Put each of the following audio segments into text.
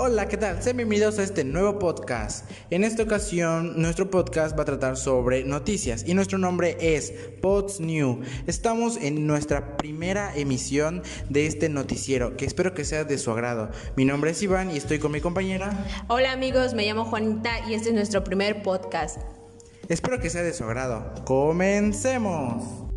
Hola, ¿qué tal? Sean bienvenidos a este nuevo podcast. En esta ocasión, nuestro podcast va a tratar sobre noticias y nuestro nombre es Pods New. Estamos en nuestra primera emisión de este noticiero, que espero que sea de su agrado. Mi nombre es Iván y estoy con mi compañera. Hola amigos, me llamo Juanita y este es nuestro primer podcast. Espero que sea de su agrado. ¡Comencemos!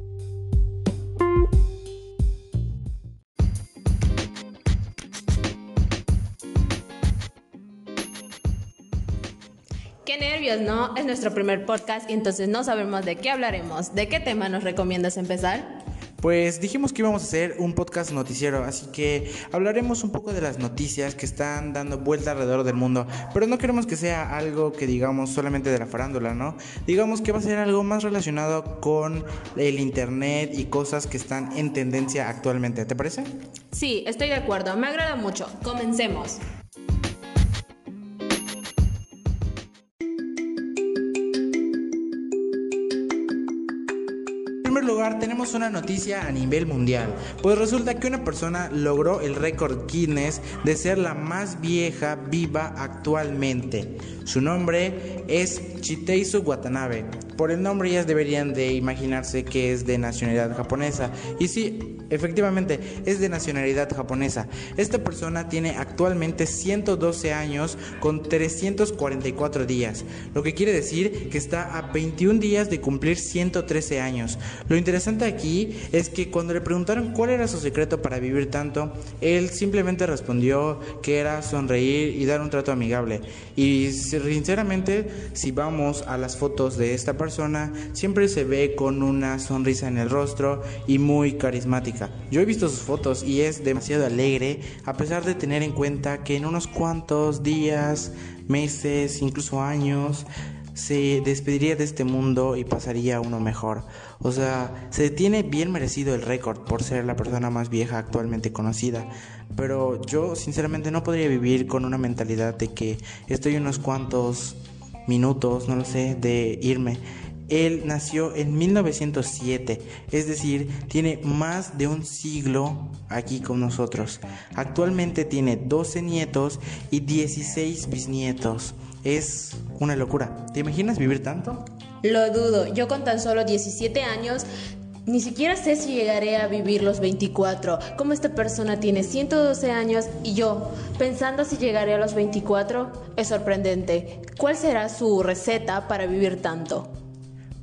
Nervios, ¿no? Es nuestro primer podcast y entonces no sabemos de qué hablaremos. ¿De qué tema nos recomiendas empezar? Pues dijimos que íbamos a hacer un podcast noticiero, así que hablaremos un poco de las noticias que están dando vuelta alrededor del mundo, pero no queremos que sea algo que digamos solamente de la farándula, ¿no? Digamos que va a ser algo más relacionado con el internet y cosas que están en tendencia actualmente, ¿te parece? Sí, estoy de acuerdo, me agrada mucho. Comencemos. Una noticia a nivel mundial, pues resulta que una persona logró el récord Guinness de ser la más vieja viva actualmente. Su nombre es Chiteisu Watanabe. Por el nombre ya deberían de imaginarse que es de nacionalidad japonesa. Y sí, efectivamente, es de nacionalidad japonesa. Esta persona tiene actualmente 112 años con 344 días, lo que quiere decir que está a 21 días de cumplir 113 años. Lo interesante aquí es que cuando le preguntaron cuál era su secreto para vivir tanto, él simplemente respondió que era sonreír y dar un trato amigable. Y sinceramente, si vamos a las fotos de esta persona, siempre se ve con una sonrisa en el rostro y muy carismática. Yo he visto sus fotos y es demasiado alegre, a pesar de tener en cuenta que en unos cuantos días, meses, incluso años, se despediría de este mundo y pasaría uno mejor. O sea, se tiene bien merecido el récord por ser la persona más vieja actualmente conocida. Pero yo sinceramente no podría vivir con una mentalidad de que estoy unos cuantos minutos, no lo sé, de irme. Él nació en 1907, es decir, tiene más de un siglo aquí con nosotros. Actualmente tiene 12 nietos y 16 bisnietos. Es una locura. ¿Te imaginas vivir tanto? Lo dudo, yo con tan solo 17 años ni siquiera sé si llegaré a vivir los 24. Como esta persona tiene 112 años y yo, pensando si llegaré a los 24, es sorprendente. ¿Cuál será su receta para vivir tanto?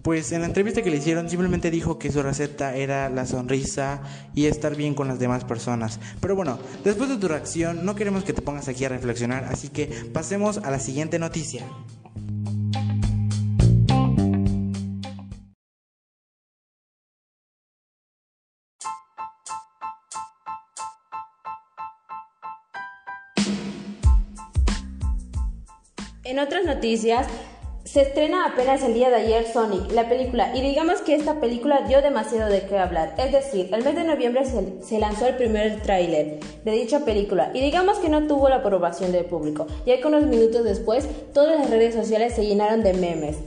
Pues en la entrevista que le hicieron simplemente dijo que su receta era la sonrisa y estar bien con las demás personas. Pero bueno, después de tu reacción no queremos que te pongas aquí a reflexionar, así que pasemos a la siguiente noticia. En otras noticias, se estrena apenas el día de ayer Sonic, la película, y digamos que esta película dio demasiado de qué hablar. Es decir, el mes de noviembre se, se lanzó el primer tráiler de dicha película, y digamos que no tuvo la aprobación del público, ya que unos minutos después todas las redes sociales se llenaron de memes,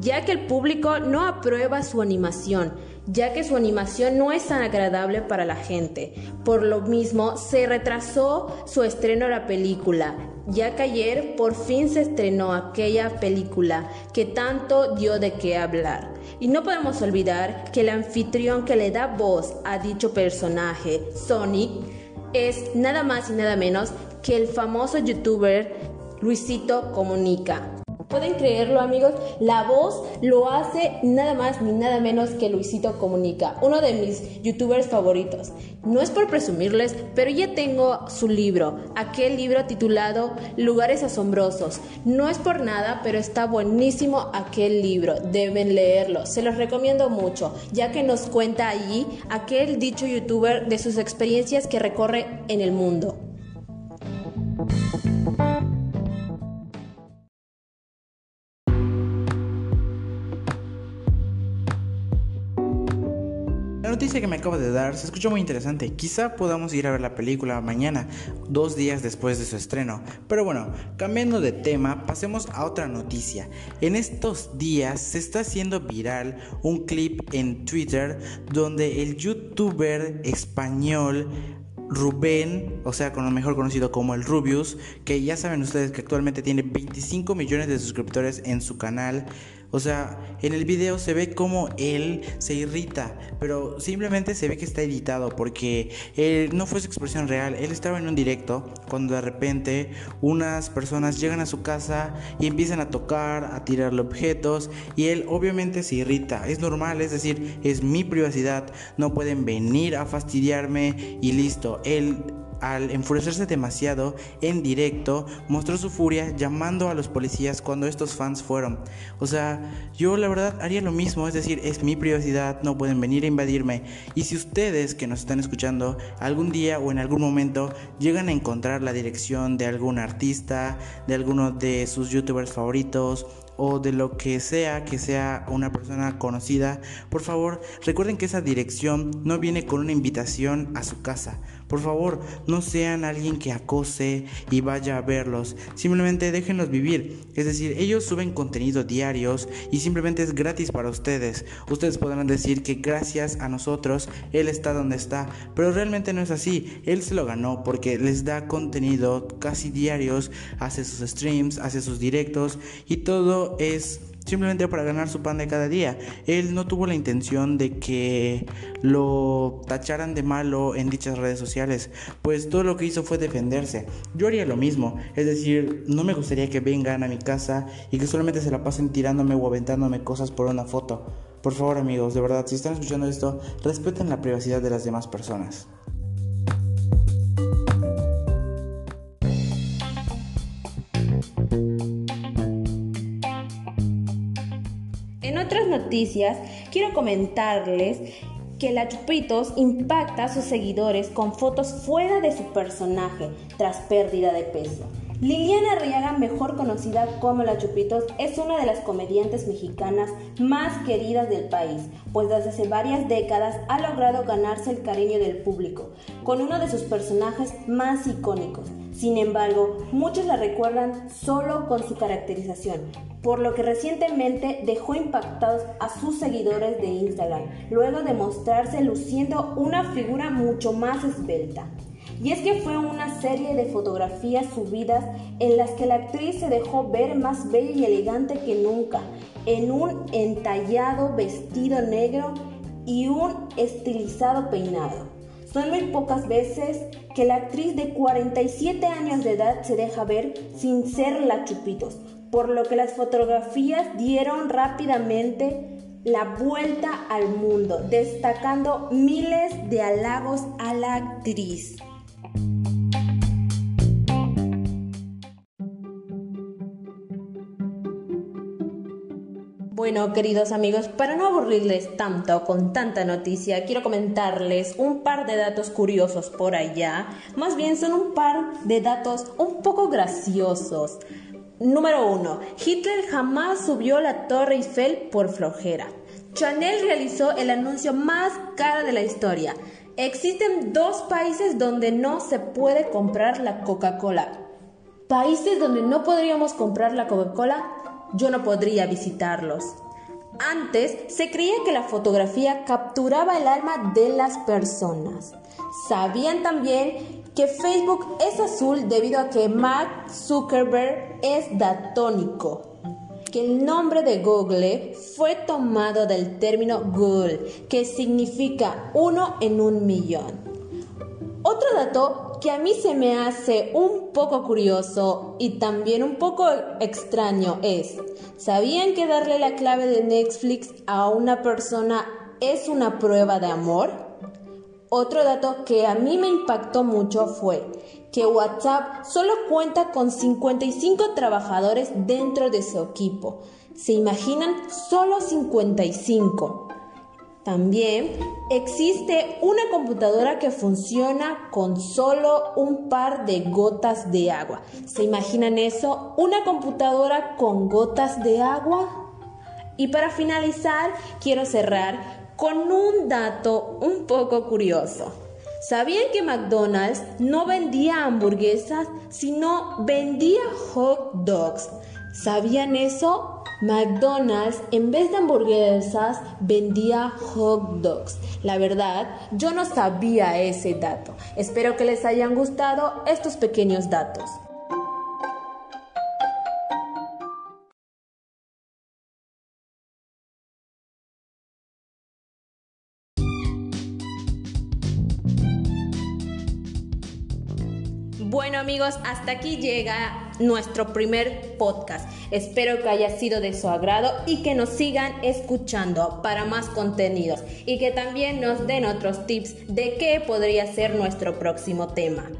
ya que el público no aprueba su animación ya que su animación no es tan agradable para la gente. Por lo mismo, se retrasó su estreno a la película, ya que ayer por fin se estrenó aquella película que tanto dio de qué hablar. Y no podemos olvidar que el anfitrión que le da voz a dicho personaje, Sonic, es nada más y nada menos que el famoso youtuber Luisito Comunica. Pueden creerlo amigos, la voz lo hace nada más ni nada menos que Luisito Comunica, uno de mis youtubers favoritos. No es por presumirles, pero ya tengo su libro, aquel libro titulado Lugares Asombrosos. No es por nada, pero está buenísimo aquel libro, deben leerlo, se los recomiendo mucho, ya que nos cuenta allí aquel dicho youtuber de sus experiencias que recorre en el mundo. Me acabo de dar se escuchó muy interesante. Quizá podamos ir a ver la película mañana, dos días después de su estreno. Pero bueno, cambiando de tema, pasemos a otra noticia. En estos días se está haciendo viral un clip en Twitter donde el youtuber español Rubén, o sea, con lo mejor conocido como el Rubius, que ya saben ustedes que actualmente tiene 25 millones de suscriptores en su canal. O sea, en el video se ve como él se irrita, pero simplemente se ve que está editado porque él, no fue su expresión real. Él estaba en un directo cuando de repente unas personas llegan a su casa y empiezan a tocar, a tirarle objetos y él obviamente se irrita. Es normal, es decir, es mi privacidad, no pueden venir a fastidiarme y listo. Él al enfurecerse demasiado en directo, mostró su furia llamando a los policías cuando estos fans fueron. O sea, yo la verdad haría lo mismo, es decir, es mi privacidad, no pueden venir a invadirme. Y si ustedes que nos están escuchando algún día o en algún momento llegan a encontrar la dirección de algún artista, de alguno de sus youtubers favoritos, o de lo que sea que sea una persona conocida, por favor recuerden que esa dirección no viene con una invitación a su casa. Por favor, no sean alguien que acose y vaya a verlos. Simplemente déjenlos vivir. Es decir, ellos suben contenido diarios y simplemente es gratis para ustedes. Ustedes podrán decir que gracias a nosotros él está donde está, pero realmente no es así. Él se lo ganó porque les da contenido casi diarios, hace sus streams, hace sus directos y todo es simplemente para ganar su pan de cada día. Él no tuvo la intención de que lo tacharan de malo en dichas redes sociales, pues todo lo que hizo fue defenderse. Yo haría lo mismo, es decir, no me gustaría que vengan a mi casa y que solamente se la pasen tirándome o aventándome cosas por una foto. Por favor amigos, de verdad, si están escuchando esto, respeten la privacidad de las demás personas. Noticias, quiero comentarles que la Chupitos impacta a sus seguidores con fotos fuera de su personaje tras pérdida de peso. Liliana Arriaga, mejor conocida como La Chupitos, es una de las comediantes mexicanas más queridas del país, pues desde hace varias décadas ha logrado ganarse el cariño del público, con uno de sus personajes más icónicos. Sin embargo, muchos la recuerdan solo con su caracterización, por lo que recientemente dejó impactados a sus seguidores de Instagram, luego de mostrarse luciendo una figura mucho más esbelta. Y es que fue una serie de fotografías subidas en las que la actriz se dejó ver más bella y elegante que nunca, en un entallado vestido negro y un estilizado peinado. Son muy pocas veces que la actriz de 47 años de edad se deja ver sin ser la Chupitos, por lo que las fotografías dieron rápidamente la vuelta al mundo, destacando miles de halagos a la actriz. Bueno, queridos amigos, para no aburrirles tanto con tanta noticia, quiero comentarles un par de datos curiosos por allá. Más bien son un par de datos un poco graciosos. Número 1. Hitler jamás subió la Torre Eiffel por flojera. Chanel realizó el anuncio más caro de la historia. Existen dos países donde no se puede comprar la Coca-Cola. Países donde no podríamos comprar la Coca-Cola yo no podría visitarlos. Antes se creía que la fotografía capturaba el alma de las personas. Sabían también que Facebook es azul debido a que Mark Zuckerberg es datónico. Que el nombre de Google fue tomado del término Google, que significa uno en un millón. Otro dato que a mí se me hace un poco curioso y también un poco extraño es, ¿sabían que darle la clave de Netflix a una persona es una prueba de amor? Otro dato que a mí me impactó mucho fue que WhatsApp solo cuenta con 55 trabajadores dentro de su equipo. ¿Se imaginan? Solo 55. También existe una computadora que funciona con solo un par de gotas de agua. ¿Se imaginan eso? Una computadora con gotas de agua. Y para finalizar, quiero cerrar con un dato un poco curioso. ¿Sabían que McDonald's no vendía hamburguesas, sino vendía hot dogs? ¿Sabían eso? McDonald's en vez de hamburguesas vendía hot dogs. La verdad, yo no sabía ese dato. Espero que les hayan gustado estos pequeños datos. Bueno amigos, hasta aquí llega nuestro primer podcast. Espero que haya sido de su agrado y que nos sigan escuchando para más contenidos y que también nos den otros tips de qué podría ser nuestro próximo tema.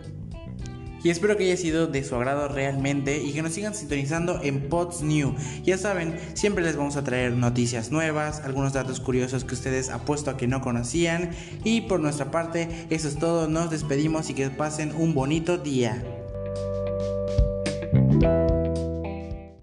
Y espero que haya sido de su agrado realmente y que nos sigan sintonizando en Pods New. Ya saben, siempre les vamos a traer noticias nuevas, algunos datos curiosos que ustedes apuesto a que no conocían. Y por nuestra parte, eso es todo. Nos despedimos y que pasen un bonito día.